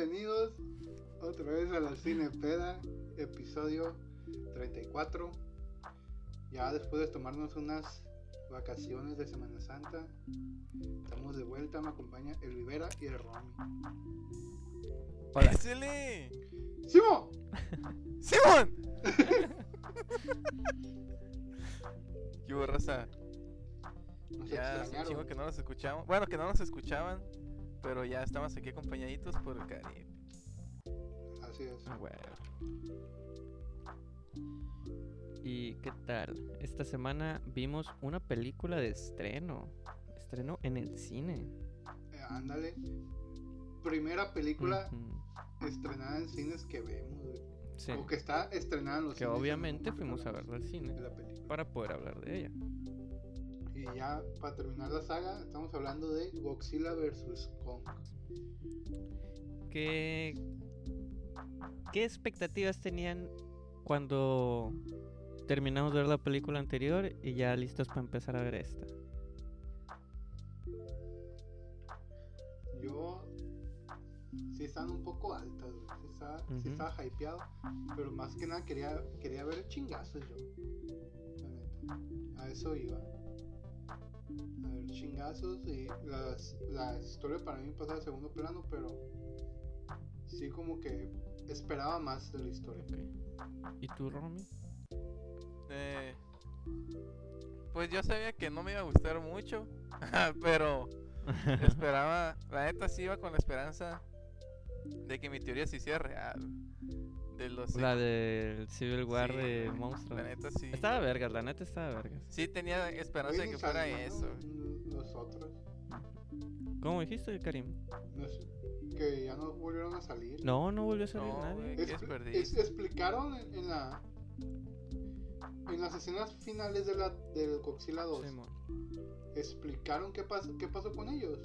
Bienvenidos otra vez a la Cinepeda, episodio 34. Ya después de tomarnos unas vacaciones de Semana Santa, estamos de vuelta. Me acompaña el Rivera y el Romy. Hola. ¡Pásele! ¡Simo! ¡Simón! ¿Qué hubo, raza? Nos Ya un chingo que no nos escuchamos. Bueno, que no nos escuchaban, pero ya estamos aquí acompañaditos por el Caribe. Así es. Ah, huevo. ¿Y qué tal? Esta semana vimos una película de estreno. Estreno en el cine. Eh, ándale. Primera película estrenada en cines que vemos. Sí. O que está estrenada en los Que cines. en obviamente fuimos a que verla al cine para poder hablar de ella. Y ya para terminar la saga, estamos hablando de Godzilla vs. Kong. ¿Qué, ¿Qué expectativas tenían cuando terminamos de ver la película anterior y ya listos para empezar a ver esta? Yo sí están un poco altas. Sí estaba, sí estaba hypeado, pero más que nada quería, quería ver chingazos yo. A eso iba. A ver chingazos y las, la historia para mí pasa a segundo plano, pero sí como que esperaba más de la historia. ¿Y tú, Romy? Eh, pues yo sabía que no me iba a gustar mucho, pero esperaba, la neta sí iba con la esperanza de que mi teoría se hiciera real. De los La del Civil War Sí, de monstruos. La neta sí. Estaba vergas, la neta estaba vergas. Sí tenía esperanza de que fuera eso. Los otros. ¿Cómo dijiste, Karim? No sé, que ya no volvieron a salir. No, no volvió a salir No, nadie. desperdicio. es- explicaron en, en la en las escenas finales de la del Godzilla 2 Simón. explicaron qué pasó qué pasó con ellos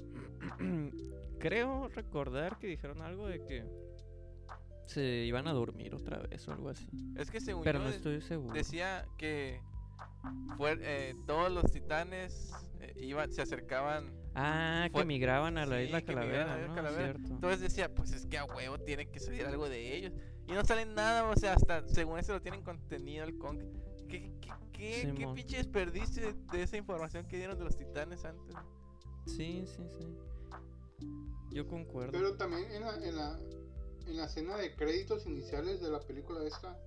Creo recordar que dijeron algo de que se iban a dormir otra vez o algo así. Es que según Pero yo no de- estoy seguro. decía que fue, eh, todos los titanes eh, iban, se acercaban. Ah, fue- que migraban a la sí, isla Calavera, a la isla ¿no? Calavera. Entonces decía, pues es que a huevo tiene que salir algo de ellos. Y no sale nada, o sea, hasta según eso lo tienen contenido el Kong. ¿Qué, qué, qué, pinche desperdicio de, de esa información que dieron de los titanes antes? Sí, sí, sí. Yo concuerdo. pero también en la en la en la escena de créditos iniciales de la película esta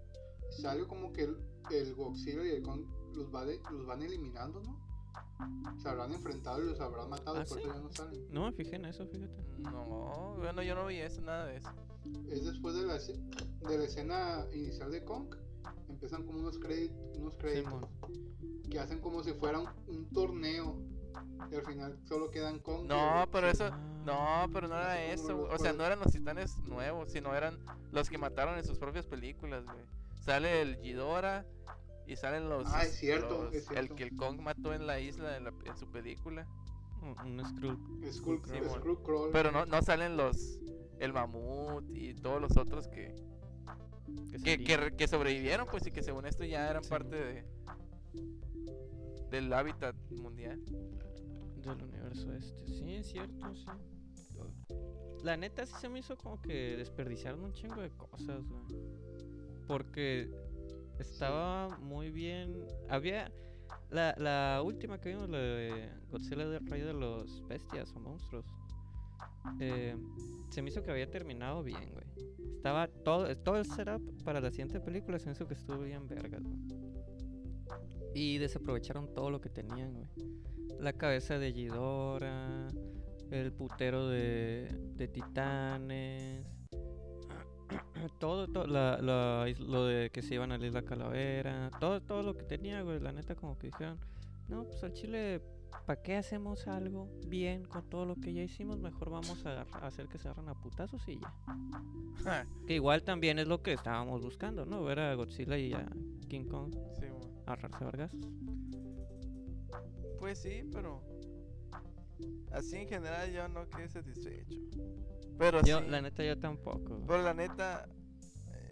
salió como que el, el Godzilla y el Kong los, va de- los van eliminando no se habrán enfrentado y los habrán matado ¿Ah, por sí? eso ya no salen No me fijé en eso, fíjate. No, bueno, yo no vi eso, nada de eso. es después de la, de la escena inicial de Kong empiezan como unos créditos unos créditos que hacen como si fuera un, un torneo y al final solo quedan Kong y No, pero eso, Ah. no, pero no era eso. O sea, no eran los titanes nuevos, sino eran los que mataron en sus propias películas, güey. Sale el Ghidorah y salen los. Ah, es cierto, los- es cierto. El que el Kong mató en la isla en, la- en su película. Un, un Skrull. Skull, Simón. Skullcrawl. Pero no, no salen los. El mamut y todos los otros que, Que, que, salía. que, re- que sobrevivieron, pues, y que según esto ya eran Sí, parte de. Del hábitat mundial. Del universo este. Sí, es cierto, sí. La neta sí se me hizo como que desperdiciaron un chingo de cosas, güey. Porque estaba muy bien. Había. La, la última que vimos, la de Godzilla del Rey de los Bestias o Monstruos. eh, se me hizo que había terminado bien, güey. Estaba todo, todo el setup para la siguiente película. Se me hizo que estuvo bien vergas, güey. Y desaprovecharon todo lo que tenían, güey. La cabeza de Ghidorah, el putero de, de titanes, todo, todo la, la lo de que se iban a la isla Calavera, todo, todo lo que tenía, güey. La neta, como que dijeron, no, pues al chile, ¿para qué hacemos algo bien con todo lo que ya hicimos? Mejor vamos a, hacer que se agarren a putazos y ya. Que igual también es lo que estábamos buscando, ¿no? Ver a Godzilla y a King Kong Sí, mo. agarrarse a vergazos. Pues sí, pero. Así en general yo no quedé satisfecho. Pero Yo, sí. la neta, yo tampoco. Pero la neta,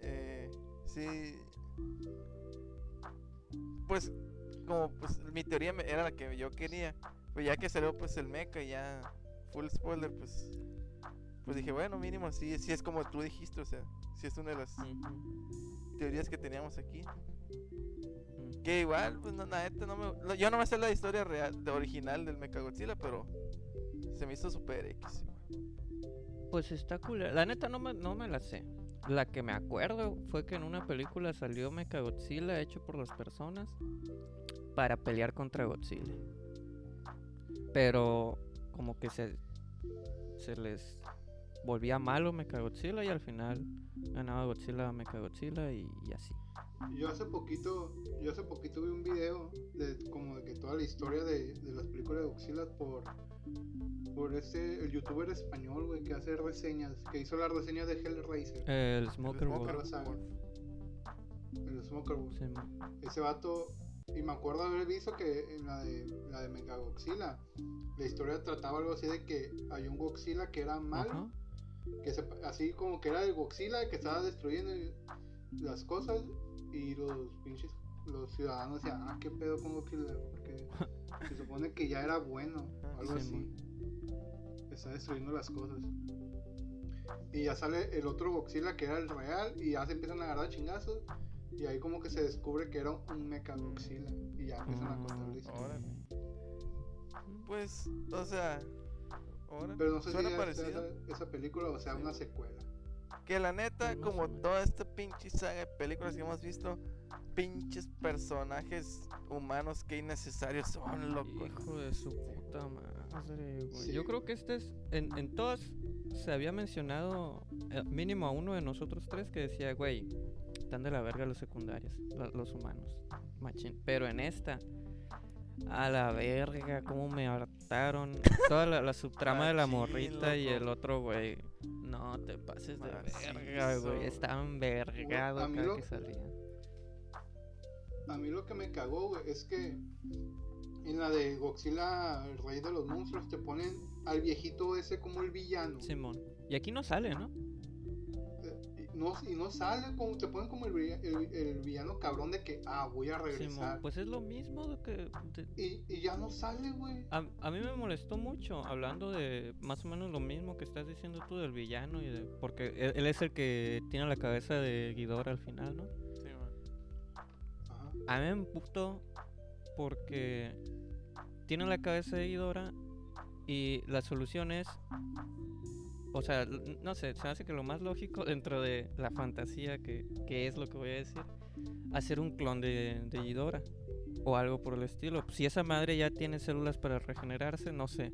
eh, sí. Pues, como pues mi teoría era la que yo quería. Pues ya que salió pues el mecha y ya full spoiler, pues pues dije, bueno, mínimo sí, sí es como tú dijiste, o sea, sí es una de las teorías que teníamos aquí. Que igual, pues no, la neta, no me, yo no me sé la historia real, de original del Mechagodzilla, pero se me hizo super X. igual. Pues está cool. La neta no me, no me la sé. La que me acuerdo fue que en una película salió Mechagodzilla hecho por las personas para pelear contra Godzilla. Pero como que se, se les volvía malo Mechagodzilla y al final ganaba Godzilla a Mechagodzilla y, y así. Yo hace poquito, yo hace poquito vi un video de como de que toda la historia de, de las películas de Godzilla por por este el youtuber español, güey, que hace reseñas, que hizo las reseñas de Hellraiser, El Smoker El Wolf. Smoker el Smoker Wolf. Sí, Ese vato y me acuerdo haber visto que en la de la de Mechagodzilla la historia trataba algo así de que hay un Godzilla que era malo, Ajá. que se, así como que era el Godzilla que estaba destruyendo las cosas y los pinches los ciudadanos decían, ah, qué pedo con Godzilla, porque se supone que ya era bueno, o algo Sí, así. Está destruyendo las cosas. Y ya sale el otro Godzilla que era el real y ya se empiezan a agarrar chingazos. Y ahí como que se descubre que era un Mecha Godzilla. Y ya empiezan a contar la historia. Órale. Pues, o sea, ahora Pero no sé si suena parecido. esa, esa película o sea una secuela. Que la neta, No como sé. toda esta pinche saga de películas que hemos visto, pinches personajes humanos que innecesarios son, loco. Hijo de su puta madre, güey. Sí. Yo creo que este es. En, en todas se había mencionado, eh, mínimo a uno de nosotros tres, que decía, güey, están de la verga los secundarios, lo- los humanos. Machín. Pero en esta, a la verga, cómo me hartaron. Toda la, la subtrama de la morrita y el otro, güey. No te pases de verga, güey. Estaban vergados cada lo- que salían. A mí lo que me cagó, güey, es que en la de Godzilla, el rey de los monstruos, te ponen al viejito ese como el villano. Simón. Y aquí no sale, ¿no? Y no, y no sale como te ponen como el, el- el villano cabrón de que ah voy a Simón. regresar Pues es lo mismo de que. de- y, y ya no sale güey A, a mí me molestó mucho hablando de más o menos lo mismo que estás diciendo tú del villano y de porque él, él es el que tiene la cabeza de Ghidorah al final, ¿no? Sí. Ajá. A mí me emputó porque tiene la cabeza de Ghidorah y la solución es o sea, no sé, se hace que lo más lógico dentro de la fantasía que, que es lo que voy a decir, hacer un clon de, de Ghidorah o algo por el estilo. Si esa madre ya tiene células para regenerarse, no sé,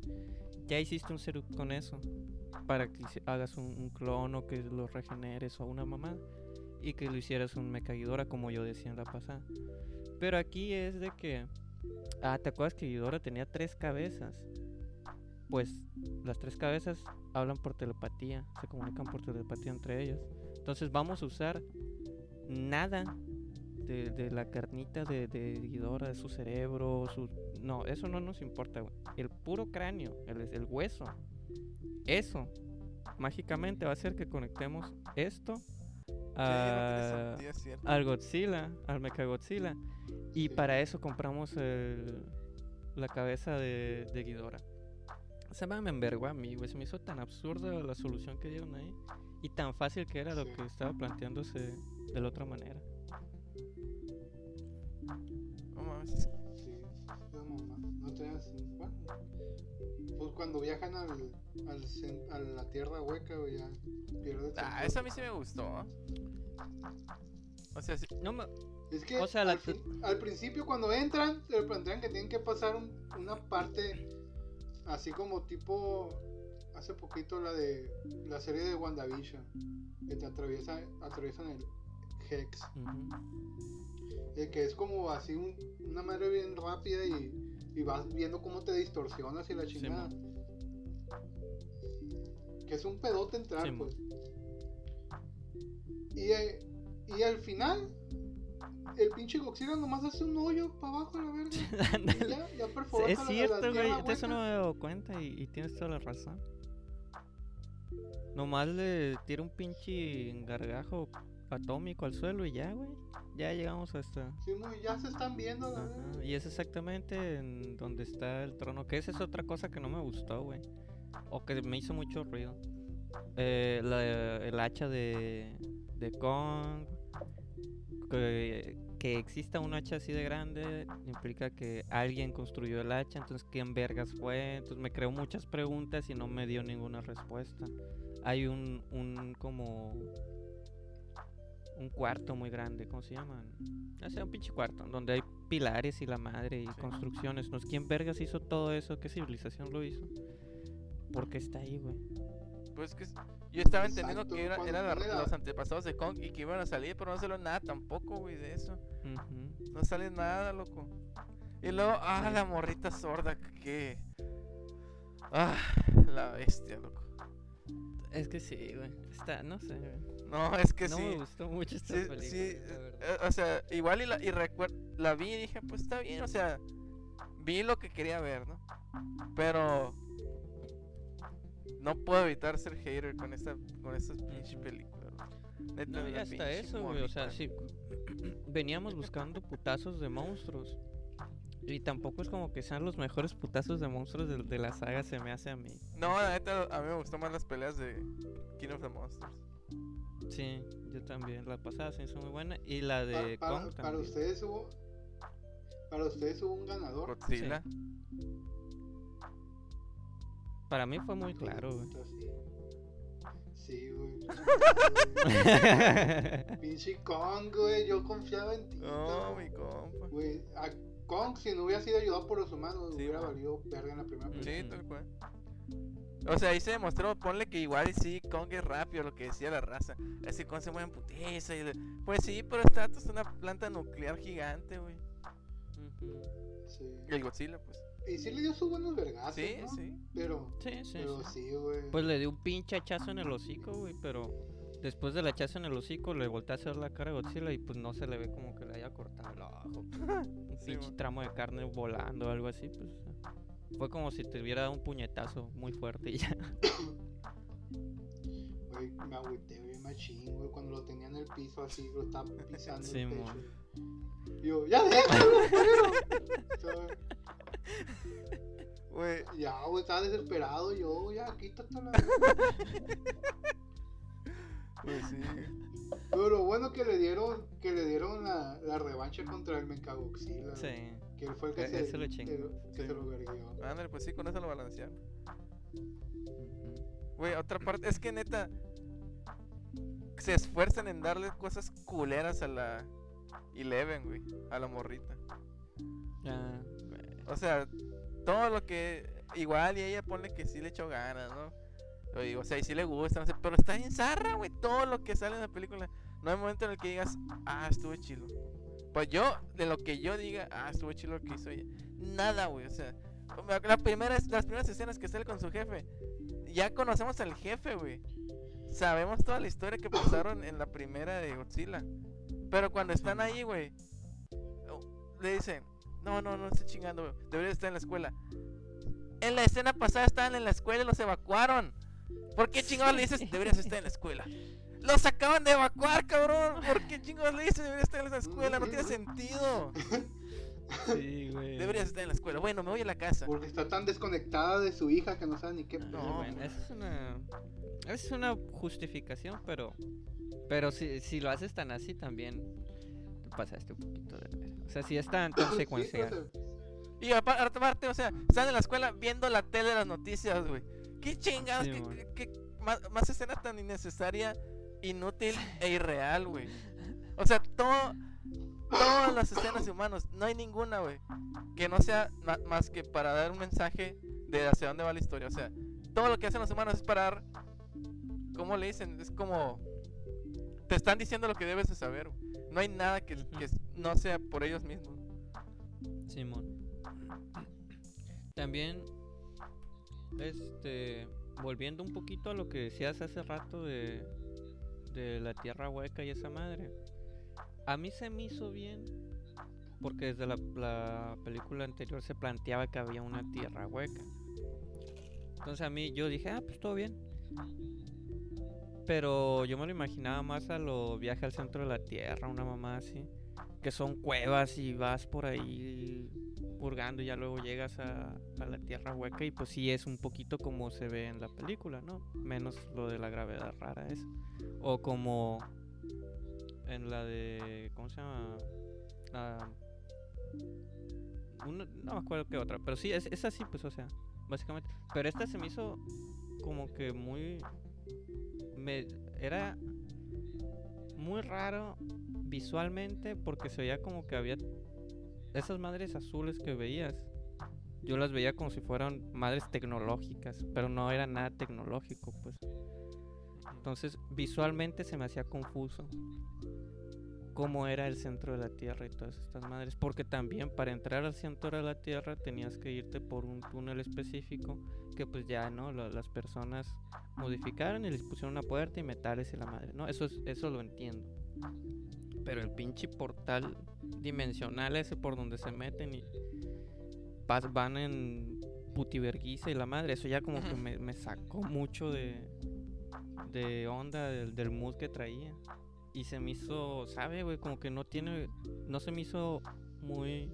ya hiciste un setup con eso para que hagas un, un clon o que lo regeneres o una mamá y que lo hicieras un mecha Ghidorah como yo decía en la pasada. Pero aquí es de que, ah, ¿te acuerdas que Ghidorah tenía tres cabezas? Pues las tres cabezas hablan por telepatía, se comunican por telepatía entre ellas. Entonces vamos a usar nada de, de la carnita de, de Ghidorah, de su cerebro, su... No, eso no nos importa, güey. El puro cráneo, el, el hueso, eso mágicamente va a hacer que conectemos esto Sí, no sentido, al Godzilla, al Mechagodzilla. Y Sí. para eso compramos el- la cabeza de, de Ghidorah. Se me envergó a mí, güey. Se me hizo tan absurda la solución que dieron ahí. Y tan fácil que era lo que estaba planteándose de la otra manera. No mames. sí no, mamá, no tenías bueno pues cuando viajan al, al a la tierra hueca güey ya pierde el Ah, eso a mí sí me gustó. O sea, sí, No me- Es que O sea, la al, fin- al principio cuando entran, te plantean que tienen que pasar un- una parte así como tipo hace poquito la de la serie de WandaVision, que te atraviesa, atraviesan el Hex, eh, que es como así un- una madre bien rápida y, y vas viendo cómo te distorsionas y la chingada. que es un pedote entrar, Simón. pues. Y, eh, y al final, el pinche Godzilla nomás hace un hoyo para abajo, la verga. Y ya, ya es cierto, güey. De eso no me he dado cuenta y, y tienes toda la razón. Nomás le tira un pinche gargajo atómico al suelo y ya, güey. Ya llegamos hasta... Sí, no, ya se están viendo, la Ajá. Y es exactamente en donde está el trono. Que esa es otra cosa que no me gustó, güey. O que me hizo mucho ruido. eh, la- el hacha de, de Kong. Que, que exista un hacha así de grande implica que alguien construyó el hacha, entonces quién vergas fue. Entonces me creó muchas preguntas y no me dio ninguna respuesta. Hay un, un como un cuarto muy grande, ¿cómo se llaman? O sea, un pinche cuarto, donde hay pilares y la madre y Sí. construcciones. ¿no? ¿Quién vergas hizo todo eso? ¿Qué civilización lo hizo? ¿Por qué está ahí, güey? Pues que yo estaba entendiendo Exacto, que era, cuando era los antepasados de Kong y que iban a salir, pero no salió nada tampoco, güey, de eso. No sale nada, loco. Y luego, ah, la morrita sorda, que... Ah, la bestia, loco. Es que sí, güey. Está, no sé, güey. No, es que no sí. me gustó mucho esta Sí, película. sí, la verdad. eh, o sea, igual y la, y recuer- la vi y dije, pues está bien, o sea, vi lo que quería ver, ¿no? Pero no puedo evitar ser hater con esta, con estas pinche Ujú. películas. No, y hasta pinche eso, güey. O sea, sí. Veníamos buscando putazos de monstruos. Y tampoco es como que sean los mejores putazos de monstruos de, de la saga, se me hace a mí. No, la neta, a mí me gustó más las peleas de King of the Monsters. Sí, yo también. La pasada se hizo muy buena. Y la de para, Kong para ustedes hubo. Para ustedes hubo un ganador. Godzilla. Para mí fue muy Sí, claro, güey. sí. Güey. Pinche Kong, güey. Yo confiaba en ti. No, mi compa. Güey, a Kong, si no hubiera sido ayudado por los humanos, Sí, hubiera valido verga en la primera película. Sí, tal cual. O sea, ahí se demostró, ponle que igual sí, Kong es rápido, lo que decía la raza. Es que Kong se mueve en putiza. Y le- Pues sí, pero esta es una planta nuclear gigante, güey. Sí. Y el Godzilla, pues. Y sí le dio sus buenos vergazos, Sí, ¿no? sí. Pero, Sí, sí, pero sí. sí, güey. Pues le dio un pinche hachazo en el hocico, güey, pero después del hachazo en el hocico le volteé a hacer la cara a Godzilla y pues no se le ve como que le haya cortado el ojo. un Sí, pinche tramo de carne volando o algo así, pues. Fue como si te hubiera dado un puñetazo muy fuerte y ya. Güey, me agüité bien machín, güey, cuando lo tenía en el piso así, lo estaba pisando Sí, el pecho. Y yo, ya déjalo, pero. Güey, Ya, güey, estaba desesperado yo, ya, quítate la pues sí. Pero lo bueno que le dieron, que le dieron la, la revancha contra el Mechagodzilla. Sí. Que él fue el que E- se, lo chingó, que, que sí. se lo verguió. Ándale, pues sí, con eso lo balancearon. Güey, otra parte, es que neta. Se esfuerzan en darle cosas culeras a la Eleven, güey. A la morrita. Ya, O sea, todo lo que. Igual y ella pone que sí le echó ganas, ¿no? O, sea, y sí le gusta, no sé, pero está en zarra, güey. Todo lo que sale en la película. No hay momento en el que digas, ah, estuvo chilo. Pues yo, de lo que yo diga, ah, estuvo chilo lo que hizo ella. Nada, güey, o sea. La primera, las primeras escenas que sale con su jefe. Ya conocemos al jefe, güey. Sabemos toda la historia que pasaron en la primera de Godzilla. Pero cuando están ahí, güey, le dicen, no, no, no estoy chingando. Debería estar en la escuela. En la escena pasada estaban en la escuela y los evacuaron. ¿Por qué chingados le dices deberías estar en la escuela? Los acaban de evacuar, cabrón. ¿Por qué chingados le dices deberías estar en la escuela? No tiene sentido. Sí, güey. Deberías estar en la escuela. Bueno, me voy a la casa. Porque está tan desconectada de su hija que no sabe ni qué. No, bueno, esa es una. esa Es una justificación, pero. Pero si, si lo haces tan así también. Te pasaste un poquito de. ver. O sea, si es tan, tan Sí, secuencial. pues, Y apa- aparte, o sea, están en la escuela viendo la tele de las noticias, güey. ¿Qué chingados? Sí, ¿Qué, mon. qué- qué- más, más escena tan innecesaria, inútil e irreal, güey? O sea, todo, todas las escenas de humanos, no hay ninguna, güey, que no sea más que para dar un mensaje de hacia dónde va la historia. O sea, todo lo que hacen los humanos es para dar, ¿cómo le dicen? Es como, te están diciendo lo que debes de saber. güey. No hay nada que no sea por ellos mismos. Simón. También, este, volviendo un poquito a lo que decías hace rato de, de la tierra hueca y esa madre. A mí se me hizo bien porque desde la, la película anterior se planteaba que había una tierra hueca. Entonces a mí yo dije, ah, pues todo bien. Pero yo me lo imaginaba más a lo viaje al centro de la tierra, una mamá así. que son cuevas y vas por ahí purgando y ya luego llegas a, a la tierra hueca y pues sí es un poquito como se ve en la película, ¿no? Menos lo de la gravedad rara esa. O como en la de, ¿cómo se llama? La- una- no me acuerdo qué otra, pero sí, es, es así, pues, o sea, básicamente. Pero esta se me hizo como que muy... Me, era muy raro visualmente porque se veía como que había esas madres azules que veías. Yo las veía como si fueran madres tecnológicas, pero no era nada tecnológico, pues. Entonces, visualmente se me hacía confuso cómo era el centro de la Tierra y todas estas madres. Porque también para entrar al centro de la Tierra tenías que irte por un túnel específico que pues ya, ¿no? La- las personas modificaron y les pusieron una puerta y metales y la madre, ¿no? Eso, es, eso lo entiendo. Pero el pinche portal dimensional ese por donde se meten y van en putiverguiza y la madre, eso ya como que me, me sacó mucho de, de onda del, del mood que traía. Y se me hizo, ¿sabe, güey? Como que no tiene, no se me hizo muy...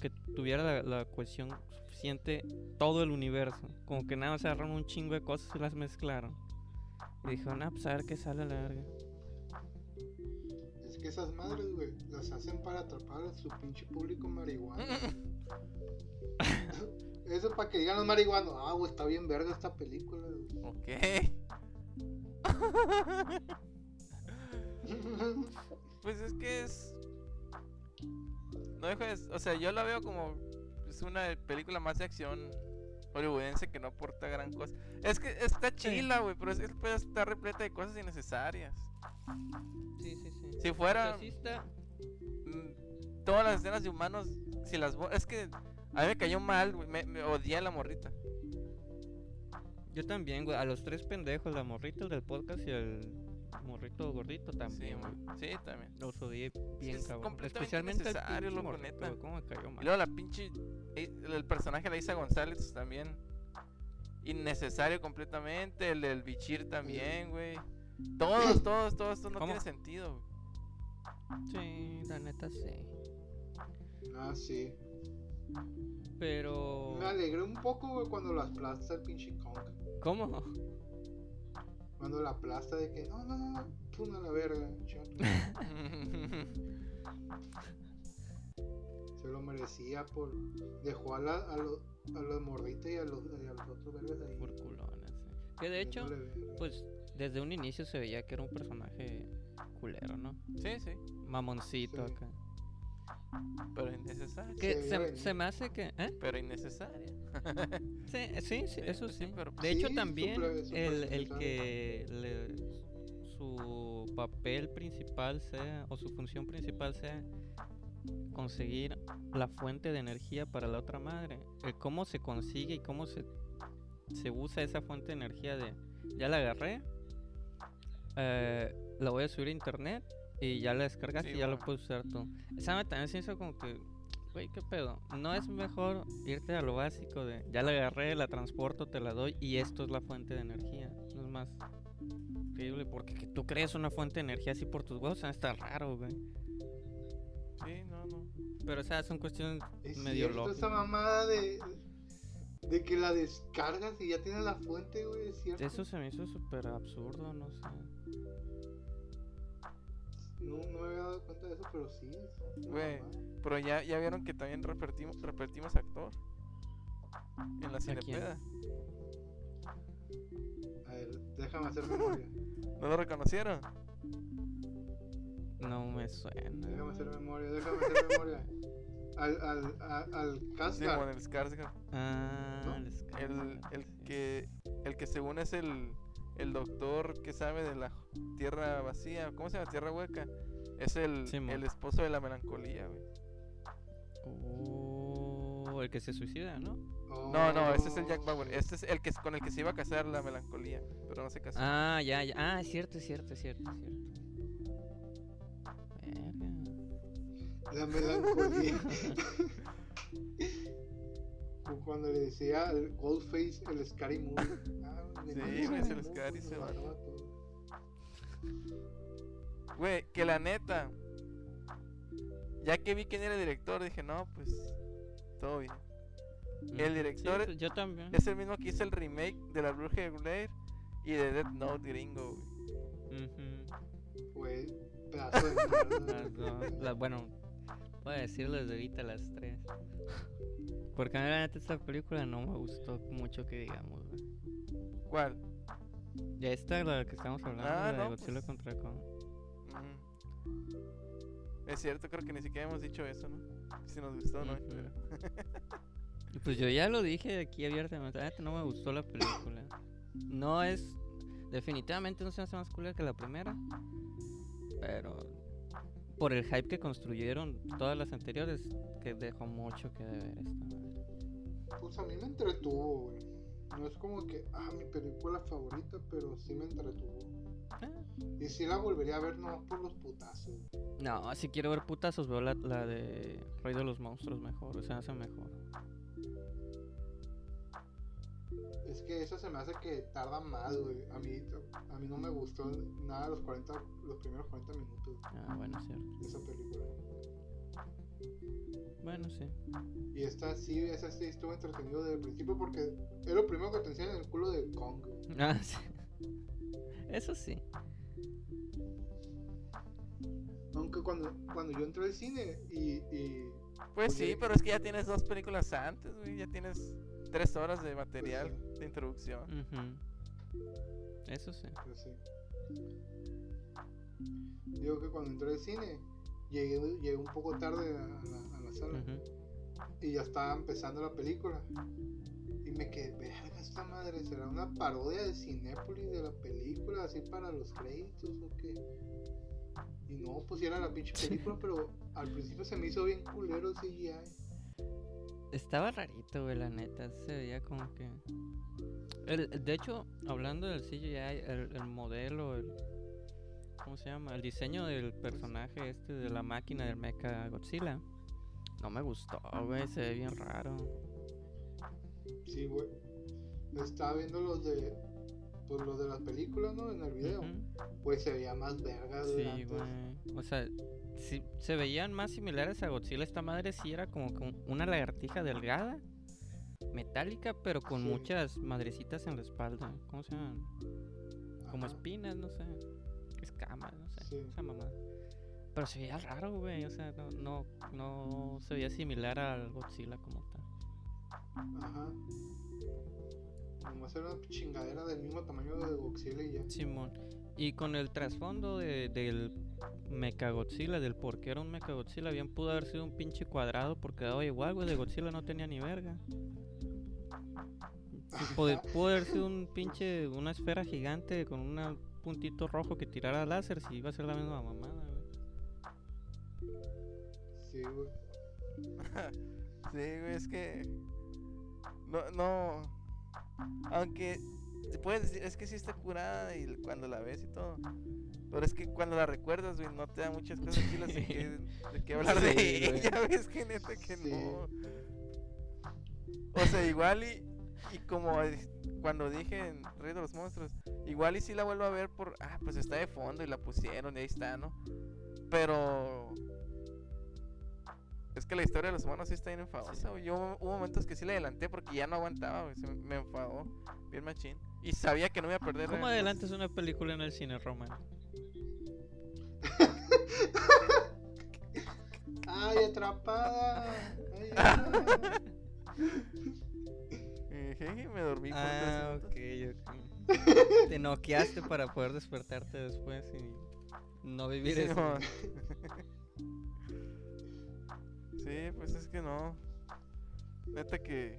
Que tuviera la, la cohesión suficiente todo el universo. Como que nada más agarraron un chingo de cosas y las mezclaron. Y dijeron, ah, pues a ver qué sale a la verga. Es que esas madres, güey, las hacen para atrapar a su pinche público marihuana. Eso para que digan los marihuanos, ah, güey, está bien verga esta película. güey". Ok. Pues es que es. No deja de. O sea, yo la veo como. Es una película más de acción hollywoodense que no aporta gran cosa. Es que está chila, güey, pero es, es- pues, está repleta de cosas innecesarias. Sí, sí, sí. Si fuera. sí está... mm, todas las escenas de humanos, si las. Es que. A mí me cayó mal, güey. Me, me odié a la morrita. Yo también, güey. A los tres pendejos, la morrita, el del podcast y el morrito gordito Sí, también, güey. Sí, también. Los odié bien, es cabrón. completamente Especialmente pinche loco, morrito, neta. güey, ¿Cómo me cayó Y mal? luego la pinche. eh, El personaje de Isa González también. Innecesario completamente. El del Bichir también, güey. Todos, todos, todos. Esto no ¿Cómo? tiene sentido, güey. Sí, la neta sí. Ah, sí. Pero... Me alegré un poco, güey, cuando la aplasta el pinche Kong. ¿Cómo? Cuando la aplasta de que, no, no, no, no, pum a la verga, chato. Se lo merecía por. Dejó a, la, a, los, a los morditos y a los, y a los otros vergas ahí. Por culones. Que de hecho, pues desde un inicio se veía que era un personaje culero, ¿no? sí, sí. Mamoncito Sí. acá. Pero innecesario. Que Se se, ve se me hace que... ¿Eh? Pero innecesario. Sí, sí, sí, Sí, eso sí, sí. pero- De hecho, Sí, también el, el que le- su papel principal sea, o su función principal sea conseguir la fuente de energía para la otra madre. El cómo se consigue y cómo se, se usa esa fuente de energía de, ya la agarré, eh, la voy a subir a internet y ya la descargas Sí, y ya lo puedes usar tú. Esa me también se hizo como que, güey, ¿qué pedo? No es mejor irte a lo básico de, ya la agarré, la transporto, te la doy y esto es la fuente de energía. No es más increíble porque que tú crees una fuente de energía así por tus huevos, está raro, güey. Sí, no, no. Pero o sea, son cuestiones Es medio locas. esa mamada de. De que la descargas y ya tienes la fuente, güey, es cierto. Eso se me hizo súper absurdo, no sé. No, no me había dado cuenta de eso, pero sí. Güey. Pero ya, ya vieron que también repetimos, repetimos actor. En la cinepeda. A ver, déjame hacer memoria. ¿No lo reconocieron? No me suena. Déjame hacer memoria, déjame hacer memoria. Al, al, al, al el Skarsgård. Ah, ¿No? el El, Skarsgård, el sí. que el que según es el, el doctor que sabe de la tierra vacía, ¿cómo se llama? Tierra hueca. Es el, el esposo de la melancolía, güey. Oh, el que se suicida, ¿no? No, no, ese es el Jack Bauer. Este es el que con el que se iba a casar la melancolía, pero no se casó. Ah, ya, ya. Ah, es cierto, es cierto, es cierto, es cierto. La melancolía. Cuando le decía al Goldface el Scary Movie. Ah, Sí, güey, el Scary, con se va. Güey, que la neta, Ya que vi quién era el director, dije, no, pues todo bien. El Ujú. director Sí, yo también. Es el mismo que hizo el remake de La Bruja de Blair y de Death Note gringo, güey. Pedazo de dos- la- bueno, voy a decirlo desde ahorita las tres. Porque a mí la neta esta película no me gustó mucho que digamos, güey. ¿Cuál? Ya esta la que estamos hablando, Ah, la de no, Godzilla pues. contra Kong. Es cierto, creo que ni siquiera hemos dicho eso, ¿no? Si nos gustó no. Pero- pues yo ya lo dije aquí abiertamente, la neta no me gustó la película. No es, definitivamente no se me hace más cool que la primera, pero por el hype que construyeron todas las anteriores, que dejó mucho que deber esta madre. Pues a mí me entretuvo, güey. No es como que, ah, mi película favorita, pero sí me entretuvo. Ah, Y sí la volvería a ver, no por los putazos. No, si quiero ver putazos, veo la, la de Rey de los Monstruos mejor, o sea, hace mejor. Es que eso se me hace que tarda más, güey. A mí, a mí no me gustó nada los 40, los primeros 40 minutos Ah, bueno, cierto. de esa película. Bueno, sí. Y esta sí, esa sí estuvo entretenido desde el principio porque es lo primero que te enseñan en el culo de Kong. güey. Ah, sí. Eso sí. Aunque cuando, cuando yo entré al cine y, y Pues sí, pero es que ya tienes dos películas antes, güey. Ya tienes tres horas de material Pues de introducción. Eso sí. Pues sí. Digo que cuando entré al cine, llegué, llegué un poco tarde a la, a la sala y ya estaba empezando la película. Y me quedé, verga, esta madre, ¿será una parodia de Cinépolis de la película, así para los créditos o qué? Y no, pues era la pinche película, pero al principio se me hizo bien culero el CGI. Estaba rarito, güey, la neta. Se veía como que. El, de hecho, hablando del CGI, el, el modelo, el. ¿Cómo se llama? El diseño del personaje este de la máquina del Mecha Godzilla. No me gustó, güey. Se ve bien raro. Sí, güey. Estaba viendo los de, pues los de las películas, ¿no? En el video. Pues se veía más verga de Sí, güey. O sea, sí, se veían más similares a Godzilla. Esta madre sí era como que una lagartija delgada, metálica, pero con Sí. muchas madrecitas en la espalda. ¿Cómo se llaman? Como espinas, no sé. Escamas, no sé. Sí. Esa mamada. Pero se veía raro, güey. O sea, no, no, no se veía similar al Godzilla como tal. Ajá. Nomás era una chingadera del mismo tamaño de Godzilla y ya. Simón. Y con el trasfondo de, del Mechagodzilla, del por qué era un Mechagodzilla, bien pudo haber sido un pinche cuadrado porque daba igual, güey. De Godzilla no tenía ni verga. Sí, pudo, pudo haber sido un pinche, una esfera gigante con un puntito rojo que tirara láser si iba a ser la misma mamada, güey. Sí, güey. Sí, güey, es que. No, no. Aunque. Te puedes decir, es que sí está curada y cuando la ves y todo. Pero es que cuando la recuerdas, güey, no te da muchas cosas chilas de qué, de qué hablar de Sí, güey. ella. ves que neta que Sí. no. O sea, igual y. Y como cuando dije en Rey de los Monstruos, igual y sí la vuelvo a ver por. Ah, pues está de fondo y la pusieron y ahí está, ¿no? Pero. Es que la historia de los humanos sí está bien enfadosa, güey. Yo hubo momentos que sí le adelanté porque ya no aguantaba, güey. Se me, enfadó. Bien machín. Y sabía que no iba a perder. ¿Cómo la- adelantas una película en el cine, Roman? ¡Ay, atrapada! ¡Ay, dije, me dormí Ah, ok. Te noqueaste para poder despertarte después y no vivir Sí, eso. Sí, pues es que no. Neta que.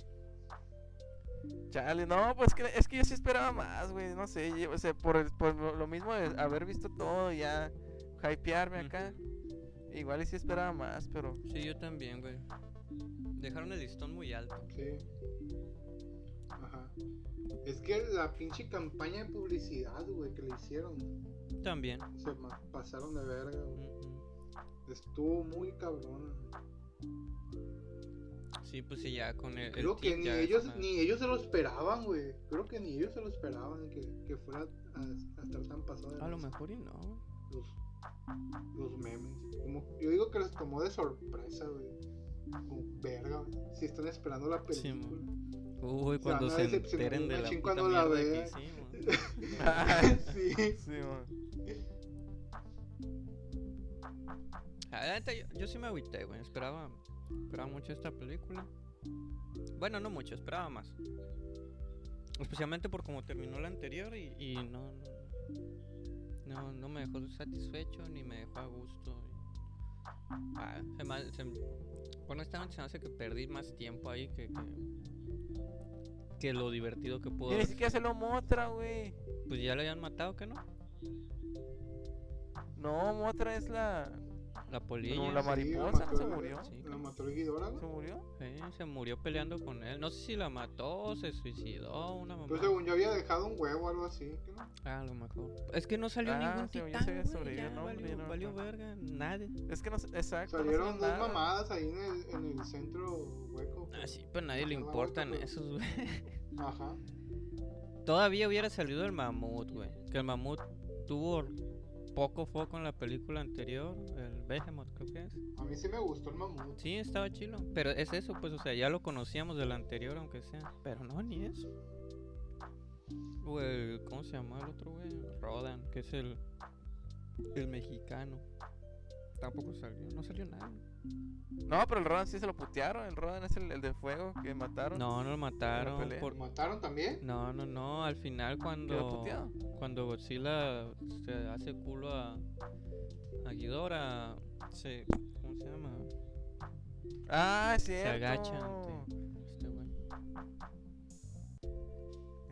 Chale, no, pues que, es que yo sí esperaba más, güey. No sé, yo- o sea, por, el- por lo, mismo de haber visto todo, ya hypearme acá. Igual y sí esperaba más, pero. Sí, yo también, güey. Dejaron el listón muy alto. Sí. Ajá. Es que la pinche campaña de publicidad, güey, que le hicieron, También. se pasaron de verga, güey. Estuvo muy cabrón. Sí, pues sí, ya con el. el Creo que ni ellos, ni ellos se lo esperaban, güey. Creo que ni ellos se lo esperaban que, que fuera a, a estar tan pasado. de A lo mejor y no. güey. Los, los memes. Como, yo digo que les tomó de sorpresa, güey. Como verga, güey. Si están esperando la Sí, película. Uy, Se cuando se enteren de la puta cuando vean. sí. Sí, man. Ah, la neta, yo, yo sí me agüité, güey. Esperaba, esperaba mucho esta película. Bueno, no mucho, esperaba más. Especialmente por cómo terminó la anterior y, y no, no, no, no me dejó satisfecho ni me dejó a gusto. Ah, se me- se- me hace que perdí más tiempo ahí que, que, que lo divertido que pudo ni siquiera se lo Motra, güey. Pues ya le habían matado, ¿que no? No, Motra es la. La polilla. No, la Sí, mariposa, mató ¿no se murió? Sí, La mató el Guidora, ¿Se murió? Sí, se murió peleando con él. No sé si la mató, se suicidó, una mamá. Pero según yo había dejado un huevo o algo así. ¿qué no? Ah, a lo mejor. Es que no salió Ah, ningún titán, se había güey, sobrevivido, ya no, valió, no valió verga, nadie. Es que no sé, exacto. Salieron dos nada. mamadas ahí en el, en el centro hueco. Ah, sí, pero a nadie le importan esos, güey. Ajá. Todavía hubiera salido el mamut, güey. Que el mamut tuvo poco foco en la película anterior, el Behemoth, creo que es. A mí sí me gustó el mamut. Sí, estaba chilo. Pero es eso, pues, o sea, ya lo conocíamos del anterior, aunque sea. Pero no, ni eso. O el, ¿cómo se llama el otro, güey? Rodan, que es el, el mexicano. Tampoco salió, no salió nada. No, pero el Rodan sí se lo putearon. El Rodan es el, el de fuego que mataron. No, no lo mataron. por- ¿Lo mataron también? No, no, no. Al final ¿Que lo cuando cuando Godzilla se hace culo a, a Ghidorah, se, ¿cómo se llama? Ah, es Se cierto. agacha ante este güey.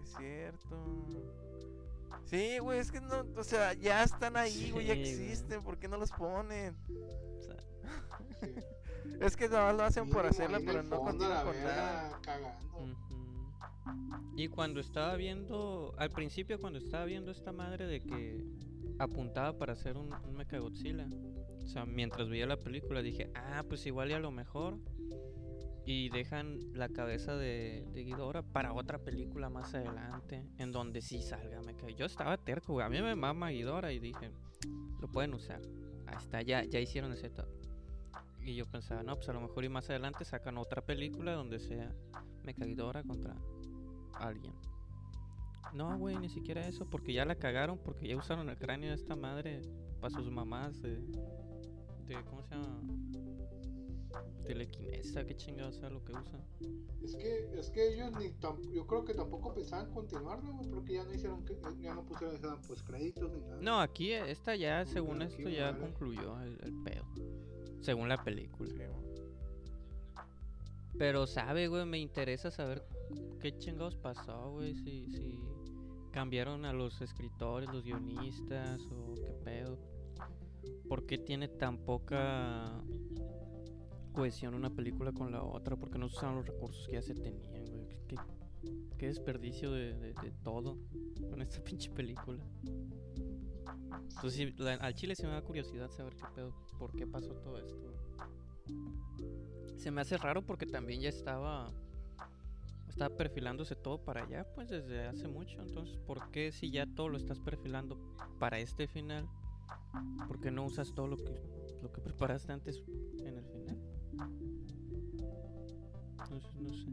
Es cierto. Sí, güey, es que no, o sea, ya están ahí, güey, ya güey. existen, ¿por qué no los ponen? Sí. Es que nada más lo hacen por hacerla, pero no continúan la con nada. Cagando. Y cuando estaba viendo, al principio cuando estaba viendo esta madre de que apuntaba para hacer un, un Mechagodzilla, o sea, mientras veía la película dije, ah, pues igual y a lo mejor. Y dejan la cabeza de, de Ghidorah para otra película más adelante, en donde sí salga Mecha. Yo estaba terco, güey. A mí me mama Ghidorah y dije, lo pueden usar. Ahí está, ya, ya hicieron ese setup. Y yo pensaba, no, pues a lo mejor y más adelante sacan otra película donde sea Mecha Ghidorah contra alguien. No, güey, ni siquiera eso, porque ya la cagaron, porque ya usaron el cráneo de esta madre para sus mamás de, de. ¿Cómo se llama? Telequinesa, qué chingado sea lo que usan. Es que, es que ellos ni tam- yo creo que tampoco pensaban continuarlo, güey, porque ya no hicieron que, ya no pusieron pues créditos ni nada. No, aquí eh, esta ya, según esto, ya concluyó el, el pedo. Según la película. Sí. Pero, ¿sabe, güey? Me interesa saber qué chingados pasó, güey. Si, si cambiaron a los escritores, los guionistas, o qué pedo. ¿Por qué tiene tan poca cohesión una película con la otra? ¿Por qué no se usaron los recursos que ya se tenían, güey? ¿Qué, qué desperdicio de, de- de todo con esta pinche película. Entonces, la- al chile sí me da curiosidad saber qué pedo, por qué pasó todo esto. Se me hace raro porque también ya estaba estaba perfilándose todo para allá, pues desde hace mucho. Entonces, ¿por qué si ya todo lo estás perfilando para este final? ¿Por qué no usas todo lo que lo que preparaste antes en el final? Entonces, no sé.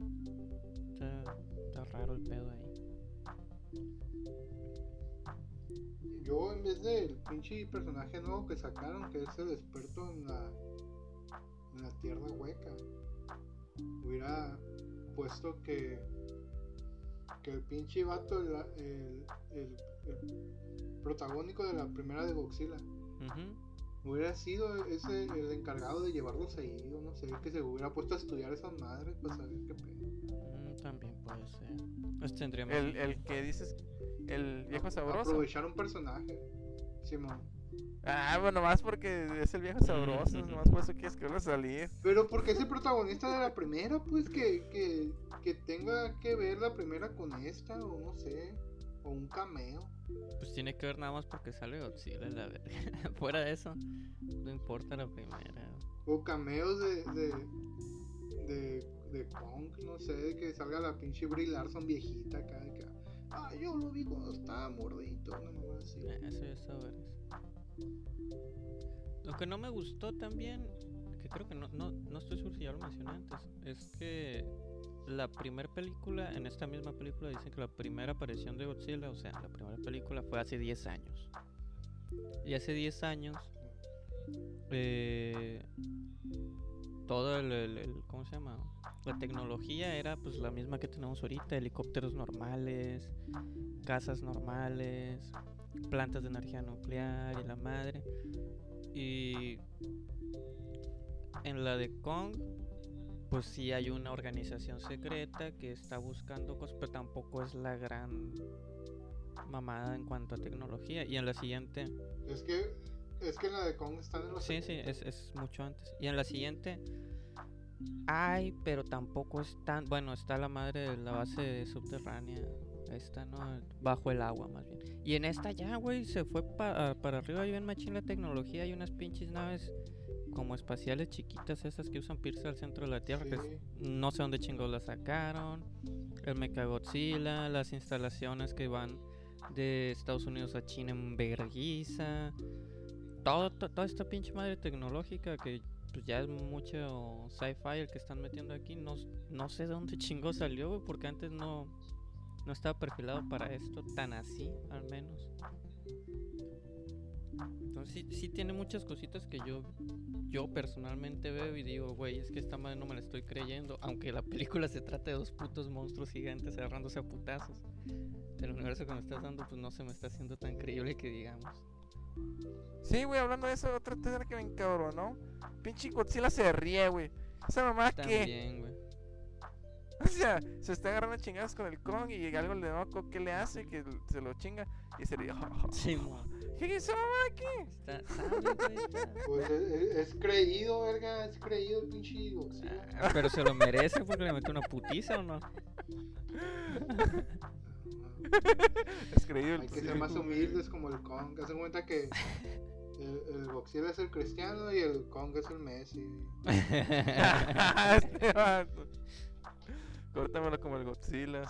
Está, está raro el pedo ahí. Yo en vez del pinche personaje nuevo que sacaron, que es el experto en la, en la tierra hueca, hubiera puesto que, que el pinche vato, el, el, el- el protagónico de la primera de Godzilla, hubiera sido ese el encargado de llevarlos ahí, o no sé, que se hubiera puesto a estudiar esas madres para saber qué pedo. También puede ser. Pues tendría más El, el que dices, el viejo sabroso. Aprovechar un personaje, Simón. Ah, bueno, más porque es el viejo sabroso, nomás por eso quieres que vuelva a salir. Pero porque es el protagonista de la primera, pues que, que, que tenga que ver la primera con esta, o no sé, o un cameo. Pues tiene que ver nada más porque sale Godzilla, la verga. Fuera de eso, no importa la primera. O cameos de, de, de, de Kong, no sé, que salga la pinche Brie Larson viejita acá, que, ah, yo lo vi cuando estaba mordito, no mamá así. Eh, Eso ya está vergas. Lo que no me gustó también, que creo que no, no, no estoy seguro si lo mencioné antes, es que la primera película, en esta misma película dicen que la primera aparición de Godzilla, o sea, la primera película fue hace 10 años. Y hace 10 años, eh, todo el, el- el- ¿cómo se llama? La tecnología era pues la misma que tenemos ahorita, helicópteros normales, casas normales, plantas de energía nuclear y la madre. Y en la de Kong, pues sí hay una organización secreta que está buscando cosas, pero tampoco es la gran mamada en cuanto a tecnología. Y en la siguiente, Es que, es que en la de Kong están en los. sí, sí, es, es mucho antes. Y en la siguiente, hay, pero tampoco es tan. Bueno, está la madre de la base subterránea. Esta, ¿no? Bajo el agua, más bien. Y en esta ya, güey, se fue pa- para arriba. Hay un machín la tecnología. Hay unas pinches naves como espaciales chiquitas, esas que usan Pierce al centro de la Tierra. Que no sé dónde chingados la sacaron. El Mechagodzilla, las instalaciones que van de Estados Unidos a China en verguiza. Todo, to- toda esta pinche madre tecnológica que pues ya es mucho sci-fi el que están metiendo aquí. No, no sé de dónde chingó salió, güey, porque antes no, no estaba perfilado para esto tan así, al menos. Entonces sí, sí tiene muchas cositas que yo yo personalmente veo y digo, güey, es que esta madre no me la estoy creyendo. Aunque la película se trata de dos putos monstruos gigantes agarrándose a putazos. El universo que me estás dando, pues no se me está haciendo tan creíble que digamos. Sí, güey, hablando de eso, otra escena que me encabronó. Pinche Godzilla se ríe, güey. Esa mamá que. O sea, se está agarrando chingadas con el Kong y algo le no ¿qué le hace? Que se lo chinga y se ríe. Sí, mo. ¿Qué es esa mamá aquí? Está, Pues es, es- es creído, verga. Es creído el pinche Godzilla. Ah, Pero se lo merece porque le metió una putiza o no. Es creíble. Hay que ser más humildes como el Kong. Haz en cuenta que el, el Godzilla es el cristiano y el Kong es el Messi. este vato. Córtamelo como el Godzilla.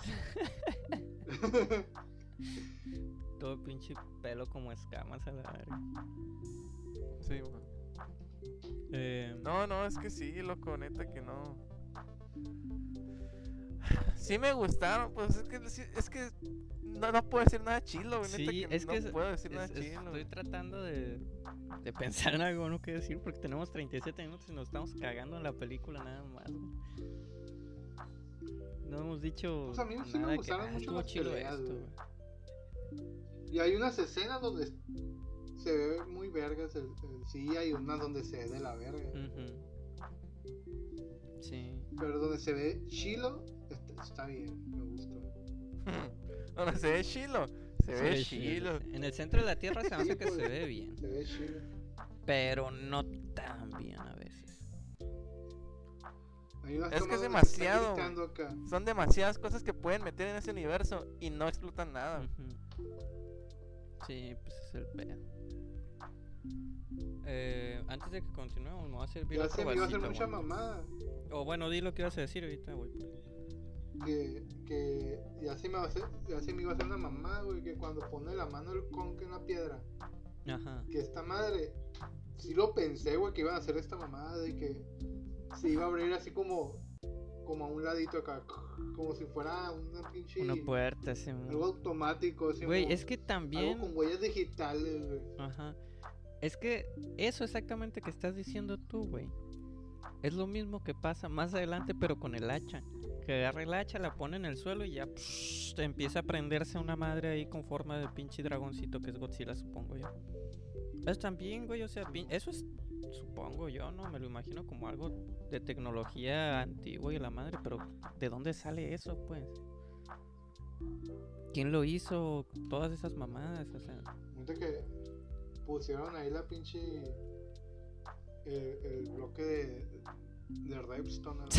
Todo pinche pelo como escamas a la verga. Sí, man. Eh, No, no, es que sí, loco, neta que no. Sí me gustaron, pues es que, es que no, no puedo decir nada chilo, güey, neta Sí, que es no que es- puedo decir nada es- chilo. estoy tratando de, de pensar en algo no que decir porque tenemos 37 minutos y nos estamos cagando en la película nada más. güey. No hemos dicho Pues a mí sí me nada que, "Ah, mucho las peleas, esto, güey. güey". Y hay unas escenas donde se ve muy vergas el, el sí, hay unas donde se ve de la verga. Ujú. Sí. Pero donde se ve chilo, está, bien, me gustó. No, no, se ve chilo. Se, ve chilo. En el centro de la Tierra se me hace que se ve bien, Se ve chilo. pero no tan bien a veces. Es que es demasiado. Son demasiadas cosas que pueden meter en ese universo y no explotan nada. Ujú. Sí, pues es el pedo. Eh, antes de que continuemos, me va a servir Ya otro se me iba a hacer mucha mamada. O bueno, di lo que ibas a decir ahorita, güey. Que, que ya se me va a hacer, ya se me iba a hacer una mamada, güey, que cuando pone la mano el conque en la piedra, Ajá. que esta madre, sí lo pensé, güey, que iban a hacer esta mamada de que se iba a abrir así como, como a un ladito acá, como si fuera una pinche, Una puerta, sí. algo automático, así Güey, como- es que también. algo con huellas digitales, güey. Ajá. Es que eso exactamente que estás diciendo tú, güey. Es lo mismo que pasa más adelante, pero con el hacha. Que agarra el hacha, la pone en el suelo y ya empieza a prenderse una madre ahí con forma de pinche dragoncito que es Godzilla, supongo yo. Es también, güey, o sea, eso es, supongo yo, ¿no? Me lo imagino como algo de tecnología antigua y la madre, pero ¿de dónde sale eso, pues? ¿Quién lo hizo? Todas esas mamadas, o sea. Que pusieron ahí la pinche. El, el bloque de, de Redstone.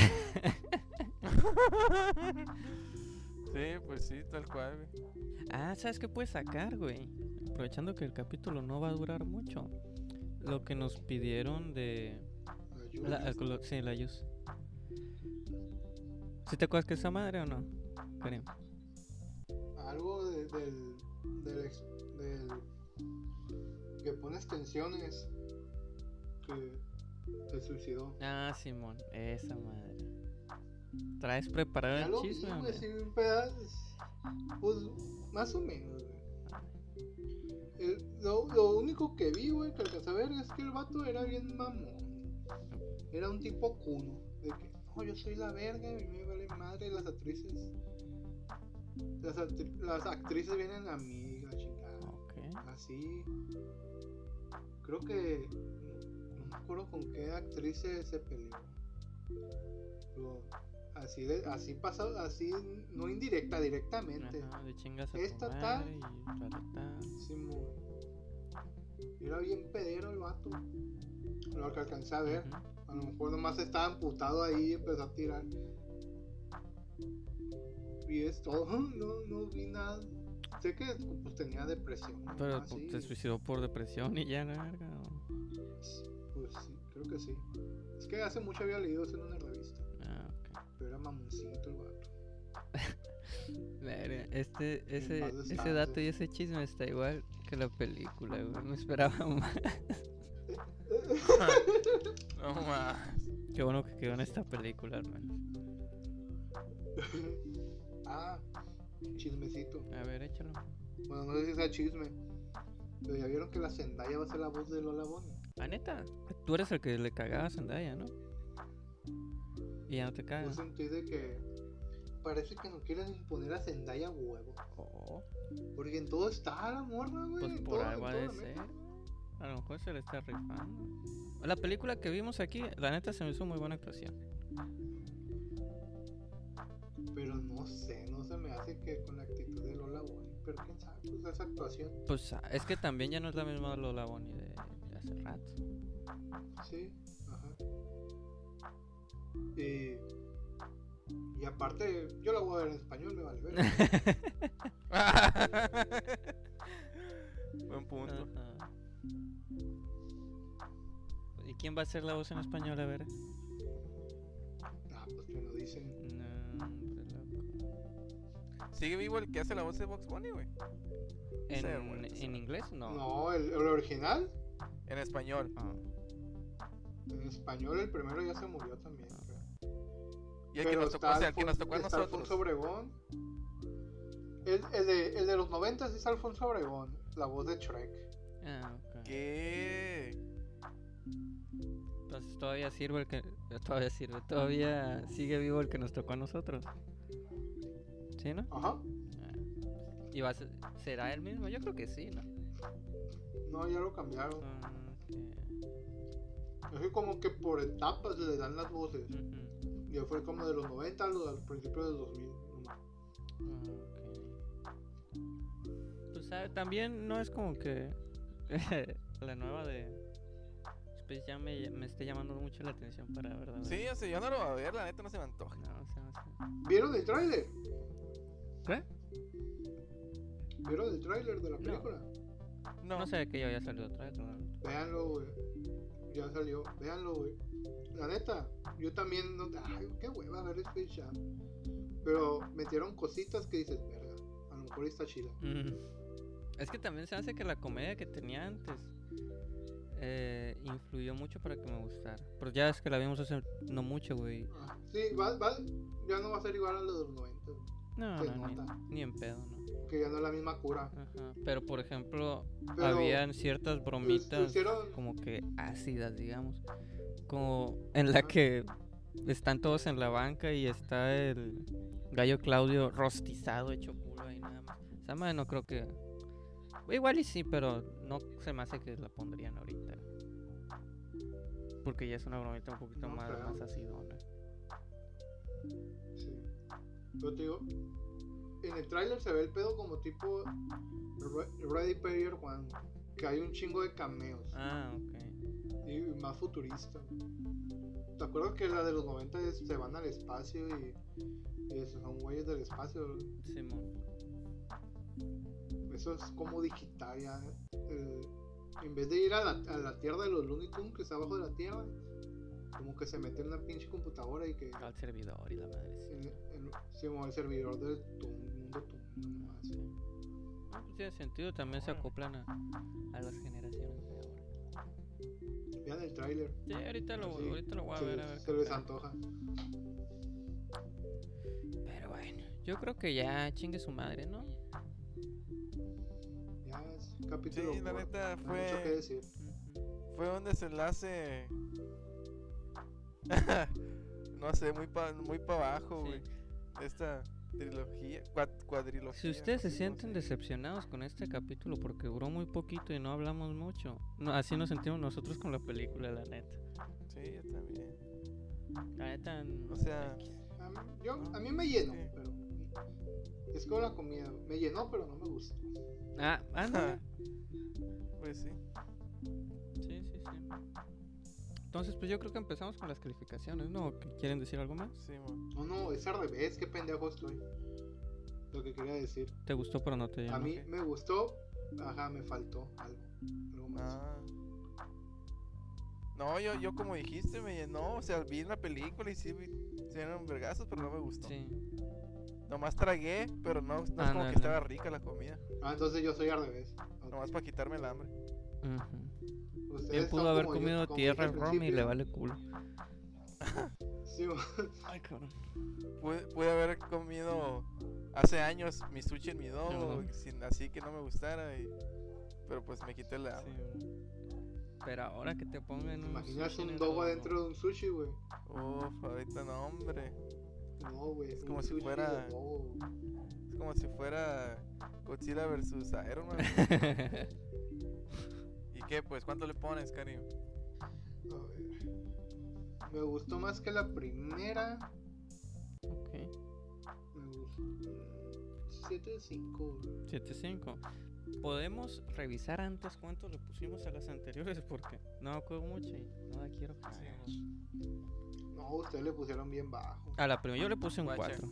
Sí, pues sí, tal cual, güey. Ah, ¿sabes qué puedes sacar, güey? Aprovechando que el capítulo no va a durar mucho. Lo que nos pidieron de... la La, sí, la Yus. ¿Sí te acuerdas que esa madre o no? Karim? Algo de- del, del, ex- del. que pone extensiones. Que se suicidó. Ah, Simón, esa madre. ¿Traes preparado Ya el vi, chisme? sí, un pedazo. Pues más o menos, güey. El- lo, lo único que vi, güey, que alcancé a ver es que el vato era bien mamón. Era un tipo cuno. De que, no, yo soy la verga y me vale madre las actrices. Las, actri- las actrices vienen a mí, la chingada. Ok. Así. Creo que. No acuerdo con qué actriz se, se peleó. Pero así, de, así pasó, así, no indirecta, directamente. Ajá, de chingas a Esta raratá. Sí, Era bien pedero el vato. Lo que alcancé a ver. A lo mejor nomás estaba amputado ahí y empezó a tirar. Y es todo. No, no vi nada. Sé que pues, tenía depresión. Pero se suicidó por depresión y ya, la verga. o- sí, creo que sí. Es que hace mucho había leído eso en una revista. Ah, ok. Pero era mamoncito el vato. Este, ese, ese dato y ese chisme está igual que la película, güey. No esperaba más. No más. Qué bueno que quedó en esta película, menos. ah, chismecito. A ver, échalo. Bueno, no sé si sea chisme. Pero ya vieron que la Zendaya va a ser la voz de Lola Bonnie. Ah, neta. Tú eres el que le cagaba a Zendaya, ¿no? Y ya no te Yo cagas. sentí de que parece que no quieren imponer a Zendaya huevo. Oh, Porque en todo está la morra, güey. pues por todo- algo de ser. A lo mejor se le está rifando. La película que vimos aquí, la neta se me hizo muy buena actuación. Pero no sé, no se me hace que con la actitud de Lola Bonnie. Pero quién sabe, pues esa actuación. Pues ah, es que también ya no es la misma Lola Bonnie de hace rato. Sí, ajá. Y, y aparte, yo la voy a ver en español, me vale ver. Buen punto. Ajá. ¿Y quién va a ser la voz en español? A ver. ah, pues que no dicen. No, hombre, loco. ¿Sigue vivo el que hace la voz de Box Bunny, güey? ¿En. ¿En inglés? No. No, el, el original. En español. Ah, En español, el primero ya se murió también. creo. Y el que Pero nos tocó, o sea, el que nos tocó a nosotros. Alfonso Obregón. El, el de, el de los 90 es Alfonso Obregón, la voz de Shrek. ah, ok. ¿Qué? Entonces todavía sirve el que. Todavía sirve. Todavía sigue vivo el que nos tocó a nosotros. ¿Sí, no? Ajá. Ah. ¿Y va a ser- será el mismo? Yo creo que sí, ¿no? No, ya lo cambiaron. Ah. Es que como que por etapas le dan las voces. Ya fue como de los 90 a los al principio del 2000. nomás. Ah, ok. Pues sabe, también no es como que la nueva de Space Jam me, me esté llamando mucho la atención para verdad. Sí, o sea, yo no lo voy a ver, la neta no se me antoja. No, o sea, no sé. ¿Vieron el tráiler? ¿Qué? ¿Vieron el tráiler de la película? No, No sé que ya había salido otra vez, ¿no? Véanlo, güey. Ya salió. Véanlo, güey. La neta, yo también no. Ay, qué hueva ver Space Jam. Pero metieron cositas que dices, verga. A lo mejor está chila. Mm. Es que también se hace que la comedia que tenía antes eh, influyó mucho para que me gustara. Pero ya es que la vimos hace no mucho, güey. Ah, sí, va, va, ya no va a ser igual a lo de los 90. güey, No, Se no, ni, en pedo, ¿no? Que ya no es la misma cura. Ajá. Pero por ejemplo, Pero habían ciertas lo bromitas hicieron- como que ácidas, digamos. Como en la que están todos en la banca y está el gallo Claudio rostizado, hecho culo ahí nada más. Esa madre no creo que. Igual y sí, pero no se me hace que la pondrían ahorita. Porque ya es una bromita un poquito No más, más acidona. Sí. Yo te digo, en el tráiler se ve el pedo como tipo Re- Ready Player One, que hay un chingo de cameos Ah, ok. y más futurista. ¿Te acuerdas que la de los 90 es- se van al espacio y, y esos son güeyes del espacio? Simón. Eso es como digital ya. el- en vez de ir a la, a la tierra de los Looney Tunes que está abajo de la tierra, como que se mete en una pinche computadora y que Al servidor y la madre. sí. en, el servidor del Toon, mundo Toon, nomás. No, pues tiene sentido, también se acoplan a, a las generaciones. tráiler. Sí, ahorita lo, Sí, ahorita lo voy a se ver. A ver se les tal. antoja. Pero bueno, yo creo que ya chingue su madre, ¿no? Ya es capítulo. Sí, la neta mucho que fue, decir. Fue un desenlace. no sé, muy pa, muy para abajo, Sí. güey. Esta trilogía, cuad- cuadrilogía. Si ustedes se no sé cómo sienten decepcionados con este capítulo porque duró muy poquito y no hablamos mucho, no, así nos sentimos nosotros con la película, la neta. Sí, yo también. La neta. n- O sea. A mí, yo, a mí me llenó, Sí. pero. Es como la comida. Me llenó, pero no me gustó. Ah, anda. pues sí. sí, sí, sí. Entonces, pues yo creo que empezamos con las calificaciones, ¿no? ¿O que ¿Quieren decir algo más? Sí, mo. No, no, es al revés. Qué pendejo estoy. Lo que quería decir. ¿Te gustó pero no te llenó? A mí me gustó. Ajá, me faltó algo. Algo más. Ah. No, yo, yo como dijiste, me llenó. O sea, vi la película y sí, vi, sí eran vergazos, pero no me gustó. Sí. Nomás tragué, pero no, no es como que estaba rica la comida. Ah, entonces yo soy al revés. Nomás para quitarme el hambre. Ustedes Bien pudo haber yo- comido tierra el rom y le vale culo. Sí, Ay, cabrón. Pude, pude haber comido hace años mi sushi en mi sin así que no me gustara. Y, pero pues me quité el hambre. Pero ahora que te pongan ¿Te un imaginas un dogo adentro de un sushi, güey? Uf, ahorita no, hombre. No, güey. Es un como si fuera-. Es como si fuera Godzilla versus Iron Man. ¿Y qué? Pues, ¿cuánto le pones, Karim? A ver. Me gustó más que la primera. ok. Me gustó. 7 de 5. 7.5. Podemos revisar antes cuánto le pusimos a las anteriores porque no me acuerdo mucho y no la quiero cagar. No, ustedes le pusieron bien bajo. A la primera yo le puse un Guacha. 4.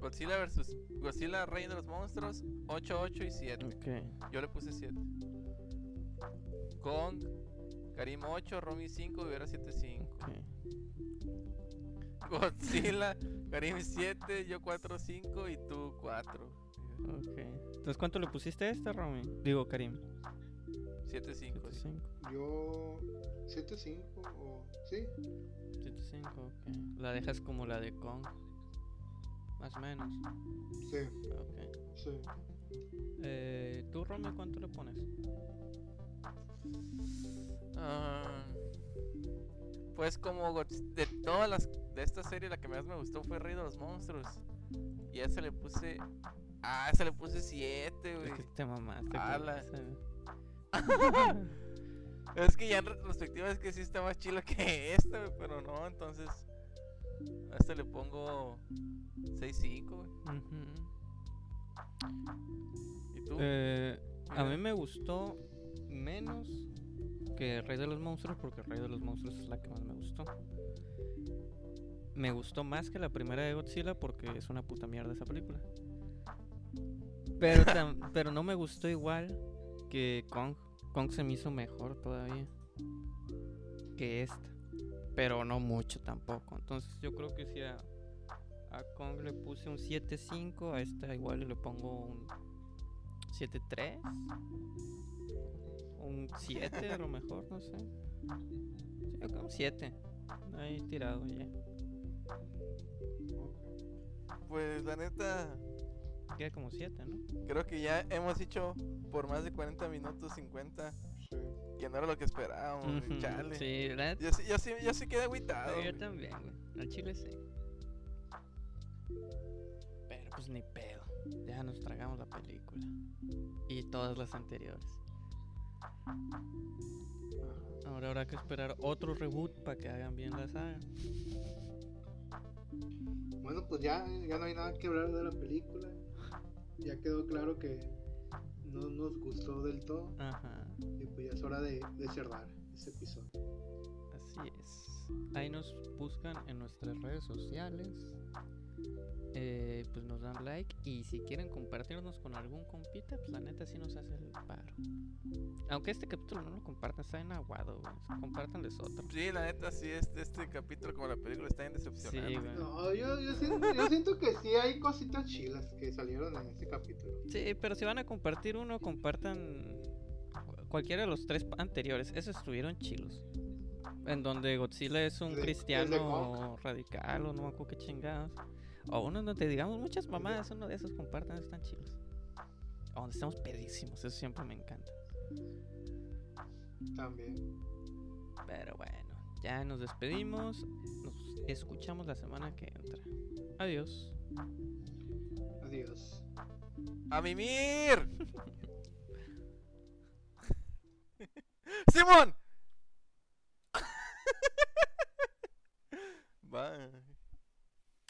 Godzilla versus Godzilla Rey de los Monstruos, 8, 8 y 7. Ok. Yo le puse 7. Kong, Karim 8, Romy 5, Rivera 7, 5. ok. Godzilla, Karim 7, yo 4, 5 y tú 4. Ok. Entonces, ¿cuánto le pusiste a esta, Romy? Digo, Karim. 7, 5. 7.5. Yo. 7 5 o. Sí. 7.5, ok. La dejas como la de Kong. Más o menos. Sí. Ok. Sí. Eh, ¿Tú, Romy, cuánto le pones? Ah, pues como de todas las de esta serie la que más me gustó fue Rey de los Monstruos. Y a esa le puse Ah, a esa le puse 7, Es güey. que te mamaste. Es que ya en retrospectiva es que sí está más chilo que esta, güey, pero no, entonces a esta le pongo 6-5, güey. Ujú. ¿Y tú? Eh, a mí me gustó menos que Rey de los Monstruos porque Rey de los Monstruos es la que más me gustó. Me gustó más que la primera de Godzilla porque es una puta mierda esa película. Pero, pero no me gustó igual que Kong. Kong se me hizo mejor todavía que esta. Pero no mucho tampoco. Entonces yo creo que si a, a Kong le puse un 7.5, a esta igual le pongo un 7.3. Un 7 a lo mejor, no sé. Sí, yo creo un 7. Ahí tirado ya. Pues la neta, Queda como 7, ¿no? creo que ya hemos hecho por más de 40 minutos 50, Sí. que no era lo que esperábamos, güey, Ujú, chale. Sí, neta, Yo, sí- yo, sí, yo sí quedé agüitado. yo también, güey. Al chile sí. Pero pues ni pedo. Ya nos tragamos la película. Y todas las anteriores. Ahora habrá que esperar otro reboot para que hagan bien la saga. Bueno, pues ya, ya no hay nada que hablar de la película. Ya quedó claro que no nos gustó del todo. Ajá. Y pues ya es hora de, de cerrar ese episodio. Así es. Ahí nos buscan en nuestras redes sociales. Eh, pues nos dan like. Y si quieren compartirnos con algún compita, pues la neta sí nos hace el paro. Aunque este capítulo no lo compartan, está en aguado, güey. Compártanles otro. Sí, la neta, sí, este, este capítulo como la película está bien decepcionante. Sí. No, yo, yo, siento, yo siento que sí hay cositas chilas que salieron en este capítulo. Sí, pero si van a compartir uno, compartan cu- cualquiera de los tres anteriores. Esos estuvieron chilos. En donde Godzilla es un cristiano radical o no me acuerdo qué chingados. O uno donde digamos muchas mamadas, uno de esos compartan, están chilos. O donde estamos pedísimos, eso siempre me encanta. También. Pero bueno, ya nos despedimos. Nos escuchamos la semana que entra. Adiós. Adiós. ¡A mimir! ¡Simón! Bye.